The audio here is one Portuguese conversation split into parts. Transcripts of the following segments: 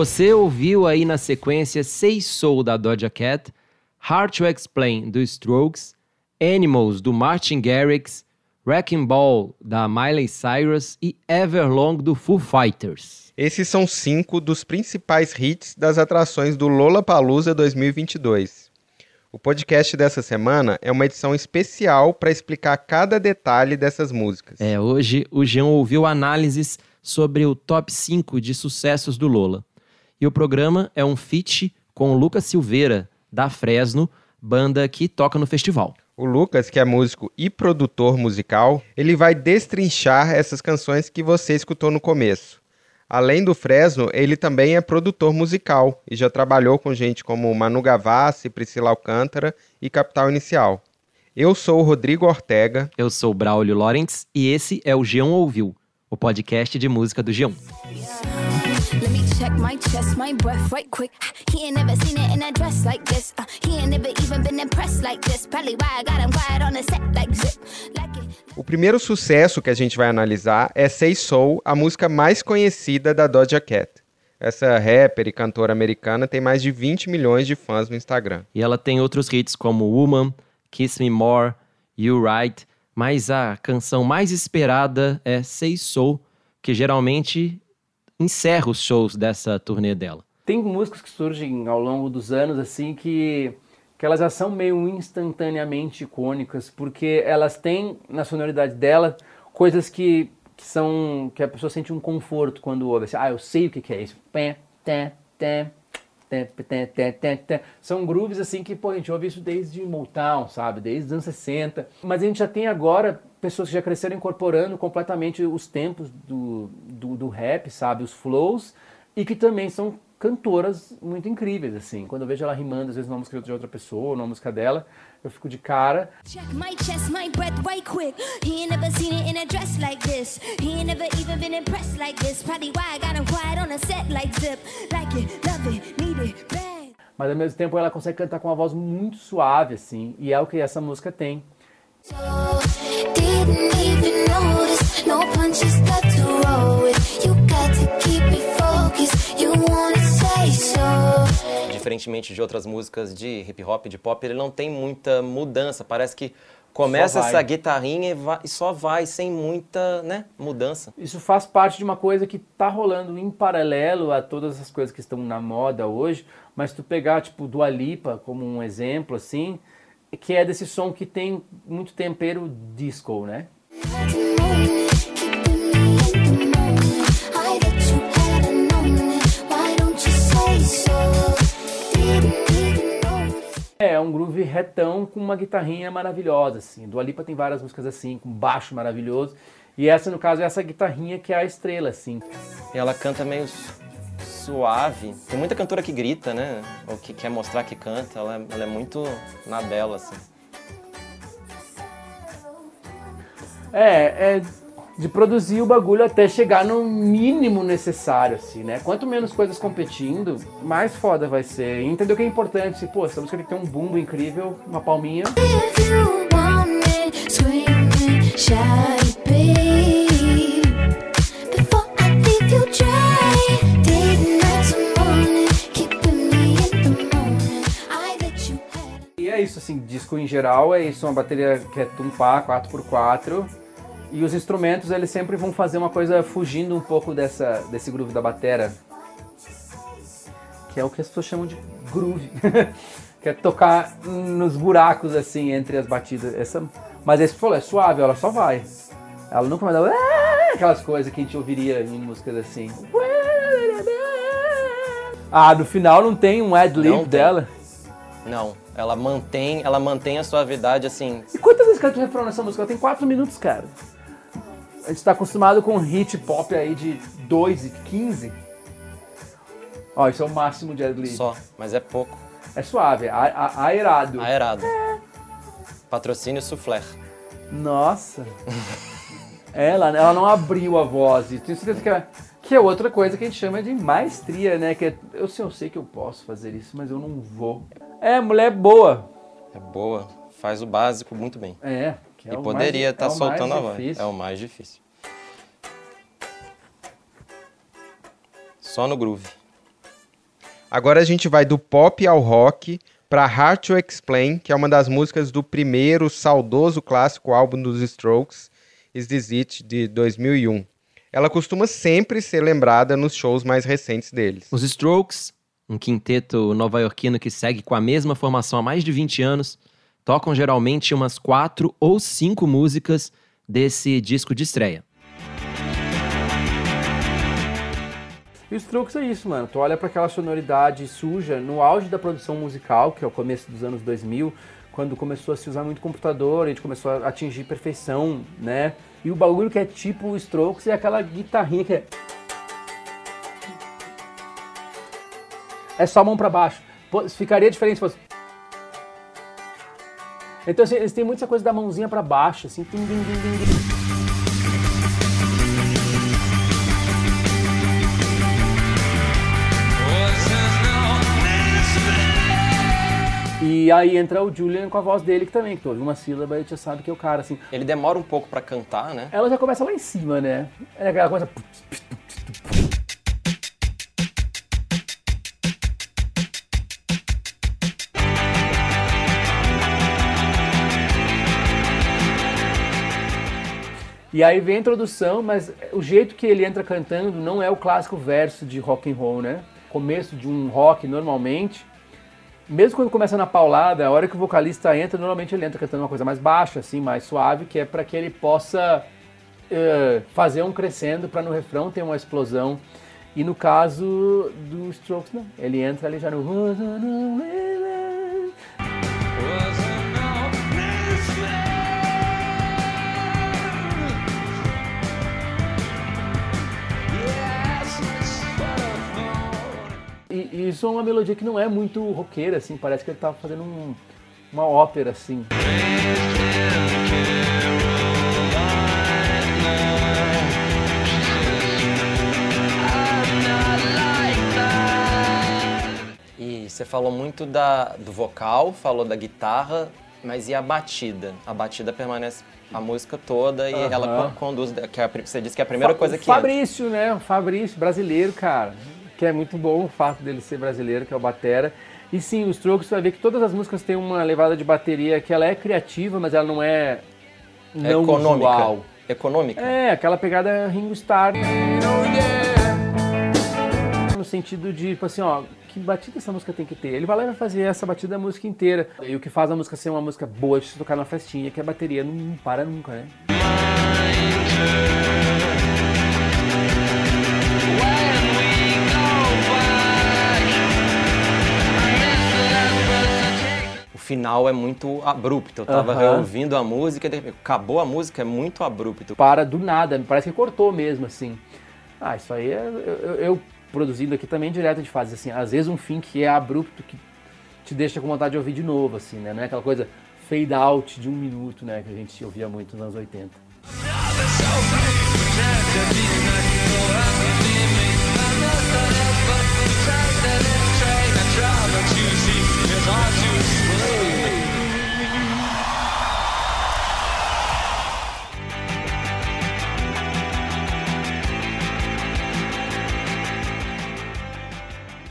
Você ouviu aí na sequência Say Soul da Doja Cat, Hard to Explain do Strokes, Animals do Martin Garrix, Wrecking Ball da Miley Cyrus e Everlong do Foo Fighters. Esses são cinco dos principais hits das atrações do Lollapalooza 2022. O podcast dessa semana é uma edição especial para explicar cada detalhe dessas músicas. É, hoje o Jean ouviu análises sobre o top 5 de sucessos do Lola. E o programa é um feat com o Lucas Silveira, da Fresno, banda que toca no festival. O Lucas, que é músico e produtor musical, ele vai destrinchar essas canções que você escutou no começo. Além do Fresno, ele também é produtor musical e já trabalhou com gente como Manu Gavassi, Priscila Alcântara e Capital Inicial. Eu sou o Rodrigo Ortega. Eu sou Braulio Lawrence e esse é o Geão Ouviu, o podcast de música do Geão. Let me check my chest, my breath right quick. He ain't never seen it in a dress like this. Uh, he ain't never even been impressed like this. Probably why I got him quiet on the set like zip. Like it. O primeiro sucesso que a gente vai analisar é Say Soul, a música mais conhecida da Doja Cat. Essa rapper e cantora americana tem mais de 20 milhões de fãs no Instagram. E ela tem outros hits como Woman, Kiss Me More, You Right, mas a canção mais esperada é Say Soul, que geralmente encerra os shows dessa turnê dela. Tem músicas que surgem ao longo dos anos, assim, que, que elas já são meio instantaneamente icônicas, porque elas têm na sonoridade dela coisas que, que são. que a pessoa sente um conforto quando ouve. Assim, ah, eu sei o que, que é isso. Pé, té, té, São grooves assim que, pô, a gente ouve isso desde Motown, sabe? Desde os anos 60. Mas a gente já tem agora pessoas que já cresceram incorporando completamente os tempos do, do, do rap, sabe? Os flows, e que também são cantoras muito incríveis, assim. Quando eu vejo ela rimando, às vezes, numa música de outra pessoa, numa música dela, eu fico de cara. Mas ao mesmo tempo ela consegue cantar com uma voz muito suave, assim, e é o que essa música tem. Diferentemente de outras músicas de hip hop, de pop, ele não tem muita mudança. Parece que começa essa guitarrinha e, vai- e só vai, sem muita né, mudança. Isso faz parte de uma coisa que tá rolando em paralelo a todas as coisas que estão na moda hoje, mas tu pegar, tipo, Dua Lipa como um exemplo, assim, que é desse som que tem muito tempero disco, né? Notice. É, um groove retão com uma guitarrinha maravilhosa, assim. Dua Lipa tem várias músicas assim, com baixo maravilhoso, e essa, no caso, é essa guitarrinha que é a estrela, assim. E ela canta meio suave. Tem muita cantora que grita, né? Ou que quer mostrar que canta. Ela, é- ela é muito na dela, assim. É, é de produzir o bagulho até chegar no mínimo necessário, assim, né? Quanto menos coisas competindo, mais foda vai ser. E entender o que é importante. Pô, essa música tem que ter um bumbo incrível, uma palminha. If you want me, screaming, shy, é isso, assim, disco em geral é isso, uma bateria que é tumpar 4x4. E os instrumentos, eles sempre vão fazer uma coisa fugindo um pouco dessa, desse groove da batera. Que é o que as pessoas chamam de groove. que é tocar nos buracos, assim, entre as batidas. Essa, mas esse falou, é suave, ela só vai. Ela não começa a... Aquelas coisas que a gente ouviria em músicas assim. Ah, no final não tem um ad-lib Não tem. Não, ela mantém, ela mantém a suavidade assim. E quantas vezes canta o refrão nessa música? Ela tem 4 minutos, cara. A gente tá acostumado com hit pop aí de 2 e 15. Ó, isso é o máximo de ad-lib. Só, mas é pouco. É suave, é a- a- aerado. Aerado. Patrocínio Soufflé. Nossa. ela, ela não abriu a voz. Tenho certeza que é, que é outra coisa que a gente chama de maestria, né? Que é, eu, sei, eu sei que eu posso fazer isso, mas eu não vou. É, mulher boa. É boa, faz o básico muito bem. É. que é e o poderia estar é o mais soltando a voz. É o mais difícil. Só no groove. Agora a gente vai do pop ao rock para Hard to Explain, que é uma das músicas do primeiro saudoso clássico álbum dos Strokes, Is This It, de 2001. Ela costuma sempre ser lembrada nos shows mais recentes deles. Os Strokes, um quinteto nova-iorquino que segue com a mesma formação há mais de 20 anos, tocam geralmente umas quatro ou cinco músicas desse disco de estreia. E os truques é isso, mano. Tu olha pra aquela sonoridade suja no auge da produção musical, que é o começo dos anos 2000, quando começou a se usar muito computador, a gente começou a atingir perfeição, né? E o bagulho que é tipo o Strokes é aquela guitarrinha que é. É só mão pra baixo. Ficaria diferente se fosse. Então, assim, eles têm muito essa coisa da mãozinha pra baixo, assim. tim, tim, tim, tim. E aí entra o Julian com a voz dele que também, que tu ouve uma sílaba e tu já sabe que é o cara, assim. Ele demora um pouco pra cantar, né? Ela já começa lá em cima, né? É aquela coisa. E aí vem a introdução, mas o jeito que ele entra cantando não é o clássico verso de rock and roll, né? Começo de um rock normalmente, mesmo quando começa na paulada, a hora que o vocalista entra, normalmente ele entra cantando uma coisa mais baixa, assim, mais suave, que é para que ele possa eh, fazer um crescendo para no refrão ter uma explosão. E no caso do Strokes, não. Ele entra ali já no. Isso é uma melodia que não é muito roqueira, assim, parece que ele tá fazendo um- uma ópera, assim. E você falou muito da, do vocal, falou da guitarra, mas e a batida? A batida permanece a música toda e Aham. ela co- conduz. Que é a você disse que é a primeira Fa- coisa que. entra. Fabrício, né? O Fabrício, brasileiro, cara. Que é muito bom o fato dele ser brasileiro, que é o Batera. E sim, os Strokes, vai ver que todas as músicas têm uma levada de bateria que ela é criativa, mas ela não é não econômica. usual. Econômica. É, aquela pegada Ringo Starr. No sentido de, tipo assim, ó, que batida essa música tem que ter? Ele vai lá e vai fazer essa batida a música inteira. E o que faz a música ser uma música boa de se tocar na festinha, é que a bateria não, não para nunca, né? Final é muito abrupto. Eu tava ouvindo a música, de repente, acabou a música, é muito abrupto. para do nada, parece que cortou mesmo, assim. Ah, isso aí é. Eu, eu- produzindo aqui também direto gente faz assim, às vezes um fim que é abrupto que te deixa com vontade de ouvir de novo, assim, né? Não é aquela coisa fade out de um minuto, né? Que a gente ouvia muito nos anos 80.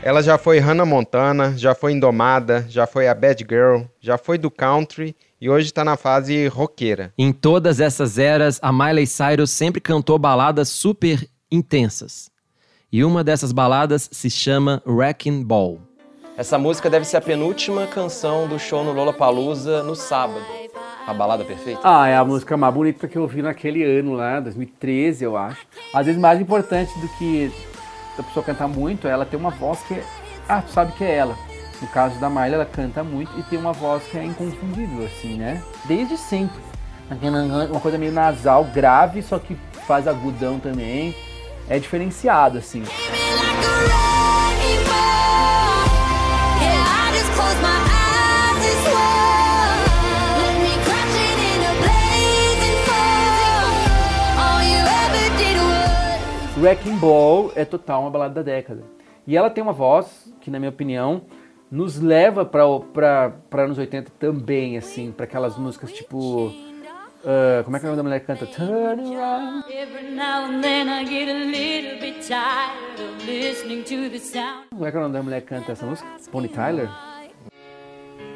Ela já foi Hannah Montana, já foi Indomada, já foi a Bad Girl, já foi do country e hoje tá na fase roqueira. Em todas essas eras, a Miley Cyrus sempre cantou baladas super intensas. E uma dessas baladas se chama Wrecking Ball. Essa música deve ser a penúltima canção do show no Lollapalooza no sábado. A balada perfeita? Ah, é a música mais bonita que eu ouvi naquele ano lá, 2013, eu acho. Às vezes mais importante do que a pessoa cantar muito, ela ter uma voz que é ah, tu sabe que é ela. No caso da Miley, ela canta muito e tem uma voz que é inconfundível, assim, né? Desde sempre. Uma coisa meio nasal, grave, só que faz agudão também. É diferenciado, assim. Wrecking Ball é total uma balada da década. E ela tem uma voz que, na minha opinião, nos leva para anos 80 também, assim, para aquelas músicas tipo. ah, como é que é o nome da mulher que canta? Turn around. Every now and then I get a little bit tired of listening to the sound. Como é que é o nome da mulher que canta essa música? Bonnie Tyler?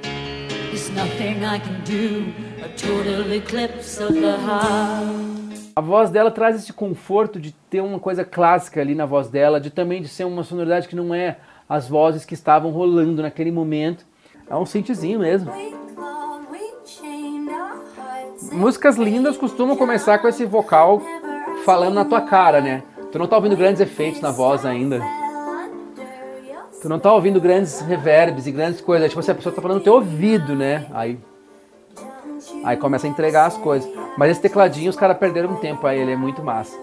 There's nothing I can do, a total eclipse of the heart. A voz dela traz esse conforto de ter uma coisa clássica ali na voz dela, de também de ser uma sonoridade que não é as vozes que estavam rolando naquele momento. É um synthzinho mesmo. Músicas lindas costumam começar com esse vocal falando na tua cara, né? Tu não tá ouvindo grandes efeitos na voz ainda. Tu não tá ouvindo grandes reverbs e grandes coisas. Tipo assim, a pessoa tá falando no teu ouvido, né? Aí, aí começa a entregar as coisas. Mas esse tecladinho os caras perderam um tempo aí, ele é muito massa.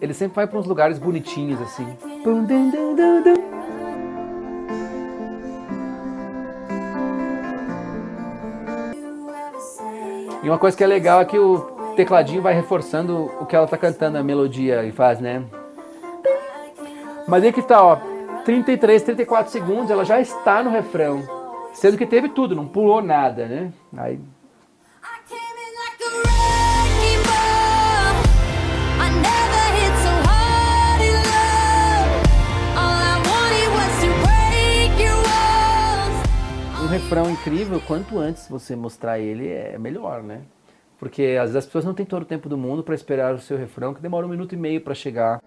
Ele sempre vai pra uns lugares bonitinhos, assim. E uma coisa que é legal é que o tecladinho vai reforçando o que ela tá cantando, a melodia e faz, né? Mas aí que tá, ó, 33, 34 segundos, ela já está no refrão. Sendo que teve tudo, não pulou nada, né? Aí um refrão incrível, quanto antes você mostrar ele é melhor, né? Porque às vezes as pessoas não têm todo o tempo do mundo para esperar o seu refrão, que demora um minuto e meio para chegar.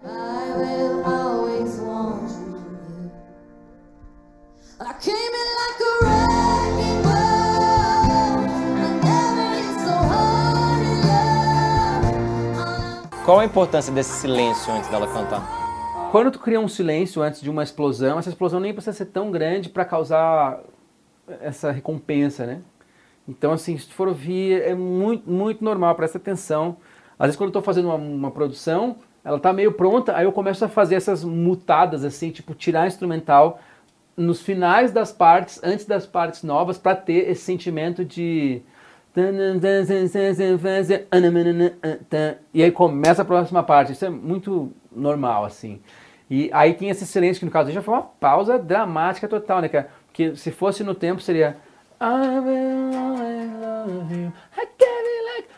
I Qual a importância desse silêncio antes dela cantar? Quando tu cria um silêncio antes de uma explosão, essa explosão nem precisa ser tão grande para causar essa recompensa, né? Então, assim, se tu for ouvir, é muito, muito normal, presta atenção. Às vezes, quando eu tô fazendo uma, uma produção, ela tá meio pronta, aí eu começo a fazer essas mutadas, assim, tipo, tirar instrumental nos finais das partes, antes das partes novas, para ter esse sentimento de. E aí começa a próxima parte. Isso é muito normal, assim. E aí tem esse silêncio, que no caso já foi uma pausa dramática total, né? cara? Porque se fosse no tempo seria.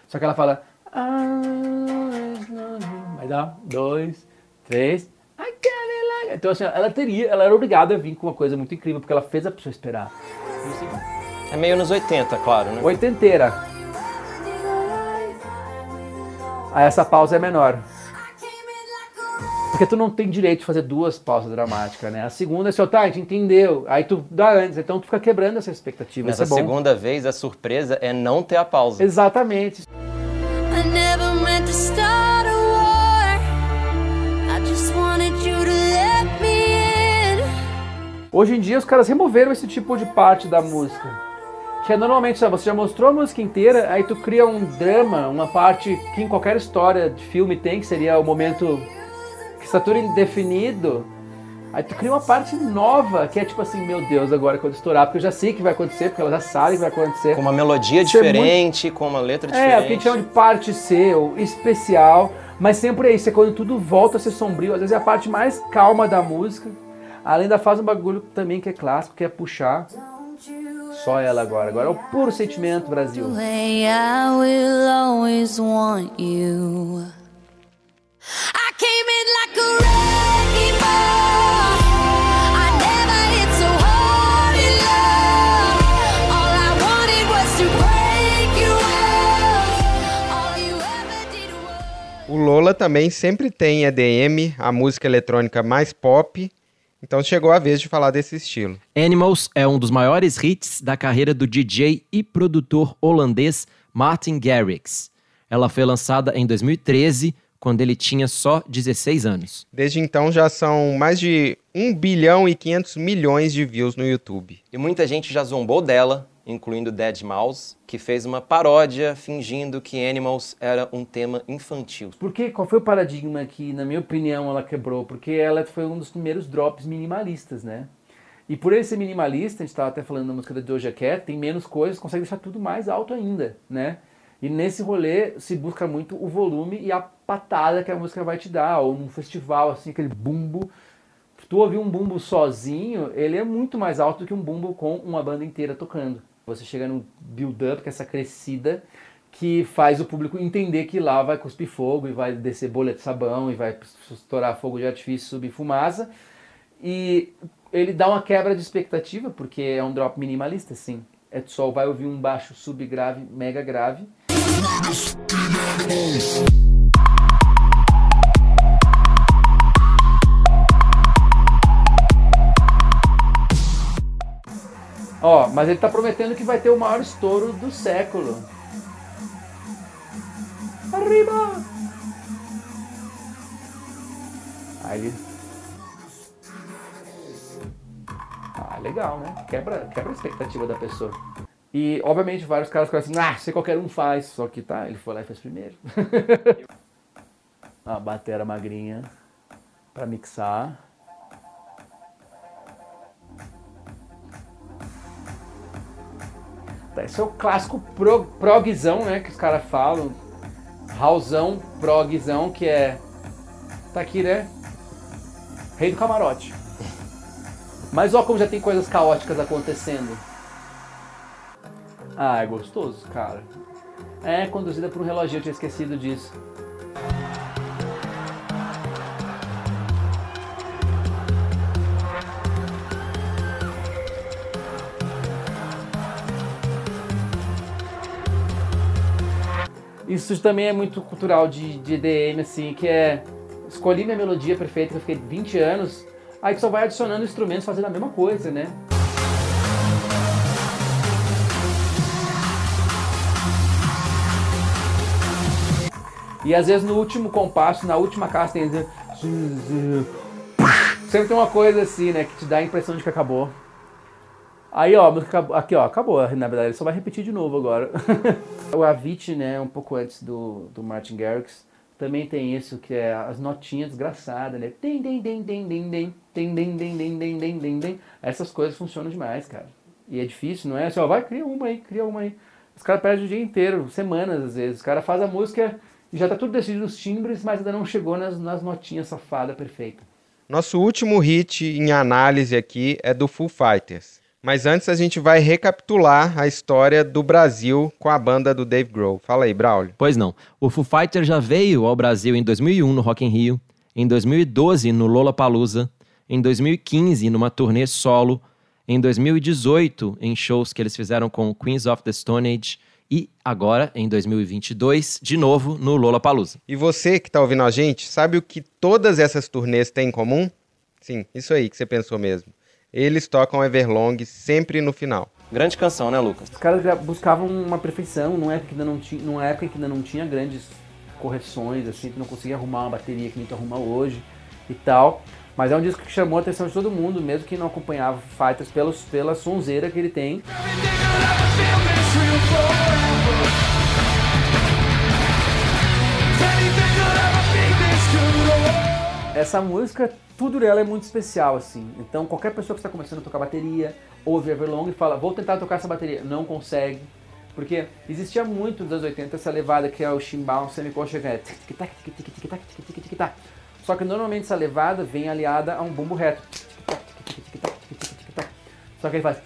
Só que ela fala. I will always love you. Aí dá dois, três. Então, assim, ela teria, ela era obrigada a vir com uma coisa muito incrível, porque ela fez a pessoa esperar. É meio nos 80, claro, né? Oitenteira. Aí essa pausa é menor. Porque tu não tem direito de fazer duas pausas dramáticas, né? A segunda é só, tá, a gente entendeu. Aí tu dá antes, então tu fica quebrando essa expectativa. Nessa é bom. segunda vez, a surpresa é não ter a pausa. Exatamente. I never meant to start a war. I just wanted you to let me in. Hoje em dia os caras removeram esse tipo de parte da música. Que é normalmente, sabe, você já mostrou a música inteira, aí tu cria um drama, uma parte que em qualquer história de filme tem, que seria o momento que está tudo indefinido. Aí tu cria uma parte nova, que é tipo assim, meu Deus, agora quando estourar, porque eu já sei que vai acontecer, porque ela já sabe que vai acontecer. Com uma melodia Isso é diferente, com uma letra É, o que a diferente. gente chama de parte C, ou especial, mas sempre é isso, é quando tudo volta a ser sombrio, às vezes é a parte mais calma da música, além da faz um bagulho também que é clássico, que é puxar. Só ela agora, agora é o puro sentimento, Brasil. Way I will always want you. I came in like a wrecking ball. I never hit so hard in love. All I wanted was to break your walls. All you ever did was. O Lola também sempre tem EDM, a música eletrônica mais pop. Então chegou a vez de falar desse estilo. Animals é um dos maiores hits da carreira do DJ e produtor holandês Martin Garrix. Ela foi lançada em 2013 quando ele tinha só 16 anos. Desde então já são mais de 1 bilhão e 500 milhões de views no YouTube. E muita gente já zombou dela, incluindo Dead Mouse, que fez uma paródia fingindo que Animals era um tema infantil. Porque qual foi o paradigma que, na minha opinião, ela quebrou? Porque ela foi um dos primeiros drops minimalistas, né? E por ele ser minimalista, a gente estava até falando na música da Doja Cat, tem menos coisas, consegue deixar tudo mais alto ainda, né? E nesse rolê se busca muito o volume e a patada que a música vai te dar, ou num festival, assim, aquele bumbo. Tu ouvir um bumbo sozinho, ele é muito mais alto do que um bumbo com uma banda inteira tocando. Você chega no build-up, que é essa crescida, que faz o público entender que lá vai cuspir fogo e vai descer bolha de sabão e vai estourar fogo de artifício, subir fumaça. E ele dá uma quebra de expectativa, porque é um drop minimalista, sim. É só vai ouvir um baixo subgrave, mega grave. Ó, mas ele tá prometendo que vai ter o maior estouro do século. Arriba! Aí ele. Ah, legal, né? Quebra, quebra a expectativa da pessoa. E, obviamente, vários caras ficam assim, ah, se qualquer um faz. Só que tá, ele foi lá e fez primeiro. a batera magrinha pra mixar. Esse é o clássico pro, progzão, né? Que os caras falam. Raulzão, progzão, que é. Tá aqui, né? Rei do camarote. Mas ó como já tem coisas caóticas acontecendo. Ah, é gostoso, cara. É conduzida por um reloginho, eu tinha esquecido disso. Isso também é muito cultural de, de EDM, assim, que é. Escolhi minha melodia perfeita, que eu fiquei 20 anos, aí tu só vai adicionando instrumentos fazendo a mesma coisa, né? E às vezes no último compasso, na última caixa tem. Sempre tem uma coisa assim, né? Que te dá a impressão de que acabou. Aí, ó, a música acabou- aqui, ó, acabou, na verdade, ele só vai repetir de novo agora. o Avicii, né, um pouco antes do, do Martin Garrix, também tem isso, que é as notinhas desgraçadas, né? Tem, tem, tem, tem, tem, tem, tem, tem, tem, tem, tem, tem, tem, tem. Essas coisas funcionam demais, cara. E é difícil, não é assim, ó, vai, cria uma aí, cria uma aí. Os caras perdem o dia inteiro, semanas às vezes. Os caras fazem a música e já tá tudo decidido nos timbres, mas ainda não chegou nas, nas notinhas safada perfeita. Nosso último hit em análise aqui é do Foo Fighters. Mas antes a gente vai recapitular a história do Brasil com a banda do Dave Grohl. Fala aí, Braulio. Pois não. O Foo Fighters já veio ao Brasil em 2001 no Rock in Rio, em 2012 no Lollapalooza, em 2015 numa turnê solo, em 2018 em shows que eles fizeram com Queens of the Stone Age e agora em 2022 de novo no Lollapalooza. E você que tá ouvindo a gente, sabe o que todas essas turnês têm em comum? Sim, isso aí que você pensou mesmo. Eles tocam Everlong sempre no final. Grande canção, né, Lucas? Os caras já buscavam uma perfeição numa época que ainda não tinha, numa época que ainda não tinha grandes correções, assim, que não conseguia arrumar uma bateria que nem tu arruma hoje e tal. Mas é um disco que chamou a atenção de todo mundo, mesmo que não acompanhava Fighters pelos, pela sonzeira que ele tem. Essa música, tudo dela é muito especial, assim. Então, qualquer pessoa que está começando a tocar bateria, ouve Everlong e fala, vou tentar tocar essa bateria. Não consegue. Porque existia muito nos anos 80 essa levada que é o chimbal semicolcha, que é. Só que normalmente essa levada vem aliada a um bumbo reto. Só que ele faz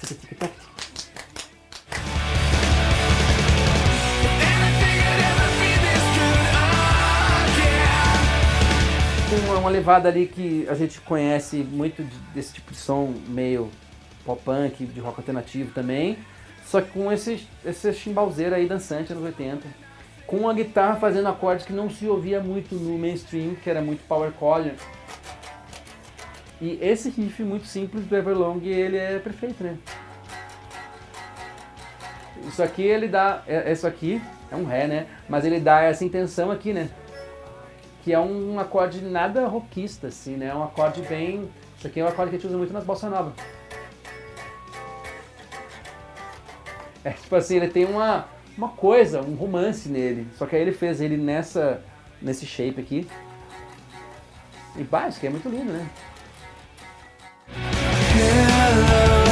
uma, uma levada ali que a gente conhece muito de- desse tipo de som meio pop punk, de rock alternativo também, só que com esse, esse chimbalzeiro aí dançante anos 80, com a guitarra fazendo acordes que não se ouvia muito no mainstream, que era muito power chord. E esse riff muito simples do Everlong, ele é perfeito, né? Isso aqui ele dá, é- isso aqui é um ré, né? Mas ele dá essa intenção aqui, né? Que é um acorde nada rockista, assim, né? É um acorde bem. Isso aqui é um acorde que a gente usa muito nas bossa nova. É tipo assim, ele tem uma, uma coisa, um romance nele. Só que aí ele fez ele nessa, nesse shape aqui. E bah, aqui é muito lindo, né? Hello,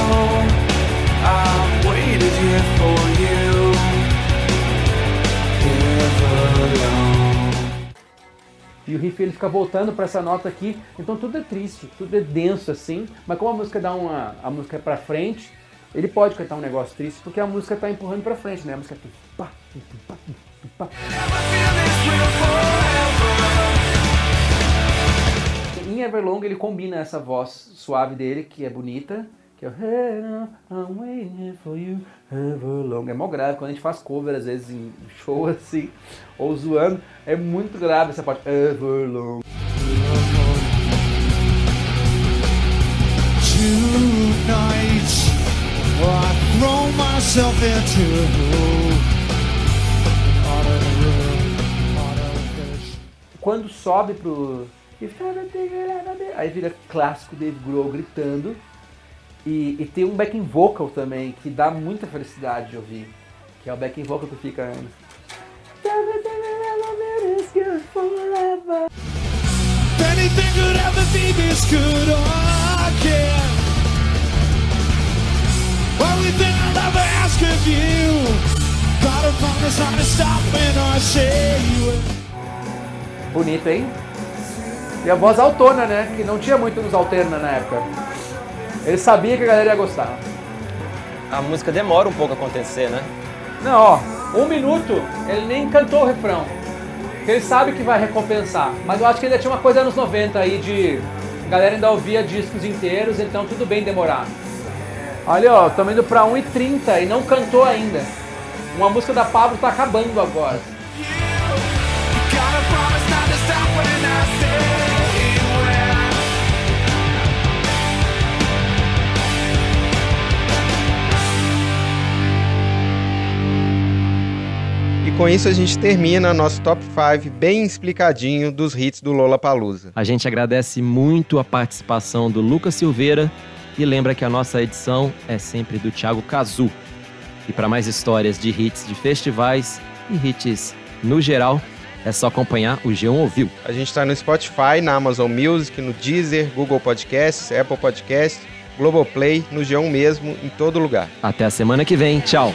E o riff ele fica voltando pra essa nota aqui, então tudo é triste, tudo é denso assim, mas como a música dá uma a música é para frente, ele pode cantar um negócio triste porque a música tá empurrando pra frente, né? A música aqui, pá, pá. Em Everlong ele combina essa voz suave dele, que é bonita, que é I'm waiting for you, Everlong. É mó grave, quando a gente faz cover às vezes em show assim, ou zoando, é muito grave essa parte, Everlong. Tonight, I throw myself into Quando sobe pro. Aí vira clássico Dave Grohl gritando. E, e tem um backing vocal também, que dá muita felicidade de ouvir. Que é o backing vocal que fica. Anything will. Bonito, hein? E a voz autona, né? Que não tinha muito nos alterna na época. Ele sabia que a galera ia gostar. A música demora um pouco a acontecer, né? Não, ó, um minuto, ele nem cantou o refrão. Ele sabe que vai recompensar. Mas eu acho que ainda tinha uma coisa anos 90 aí de. A galera ainda ouvia discos inteiros, então tudo bem demorar. Olha, ó, estamos indo pra 1h30 e não cantou ainda. Uma música da Pablo tá acabando agora. Com isso a gente termina nosso top 5 bem explicadinho dos hits do Lollapalooza. A gente agradece muito a participação do Lucas Silveira e lembra que a nossa edição é sempre do Thiago Cazu. E para mais histórias de hits de festivais e hits no geral, é só acompanhar o G1 Ouviu. A gente está no Spotify, na Amazon Music, no Deezer, Google Podcasts, Apple Podcasts, Globoplay, no G1 mesmo, em todo lugar. Até a semana que vem. Tchau!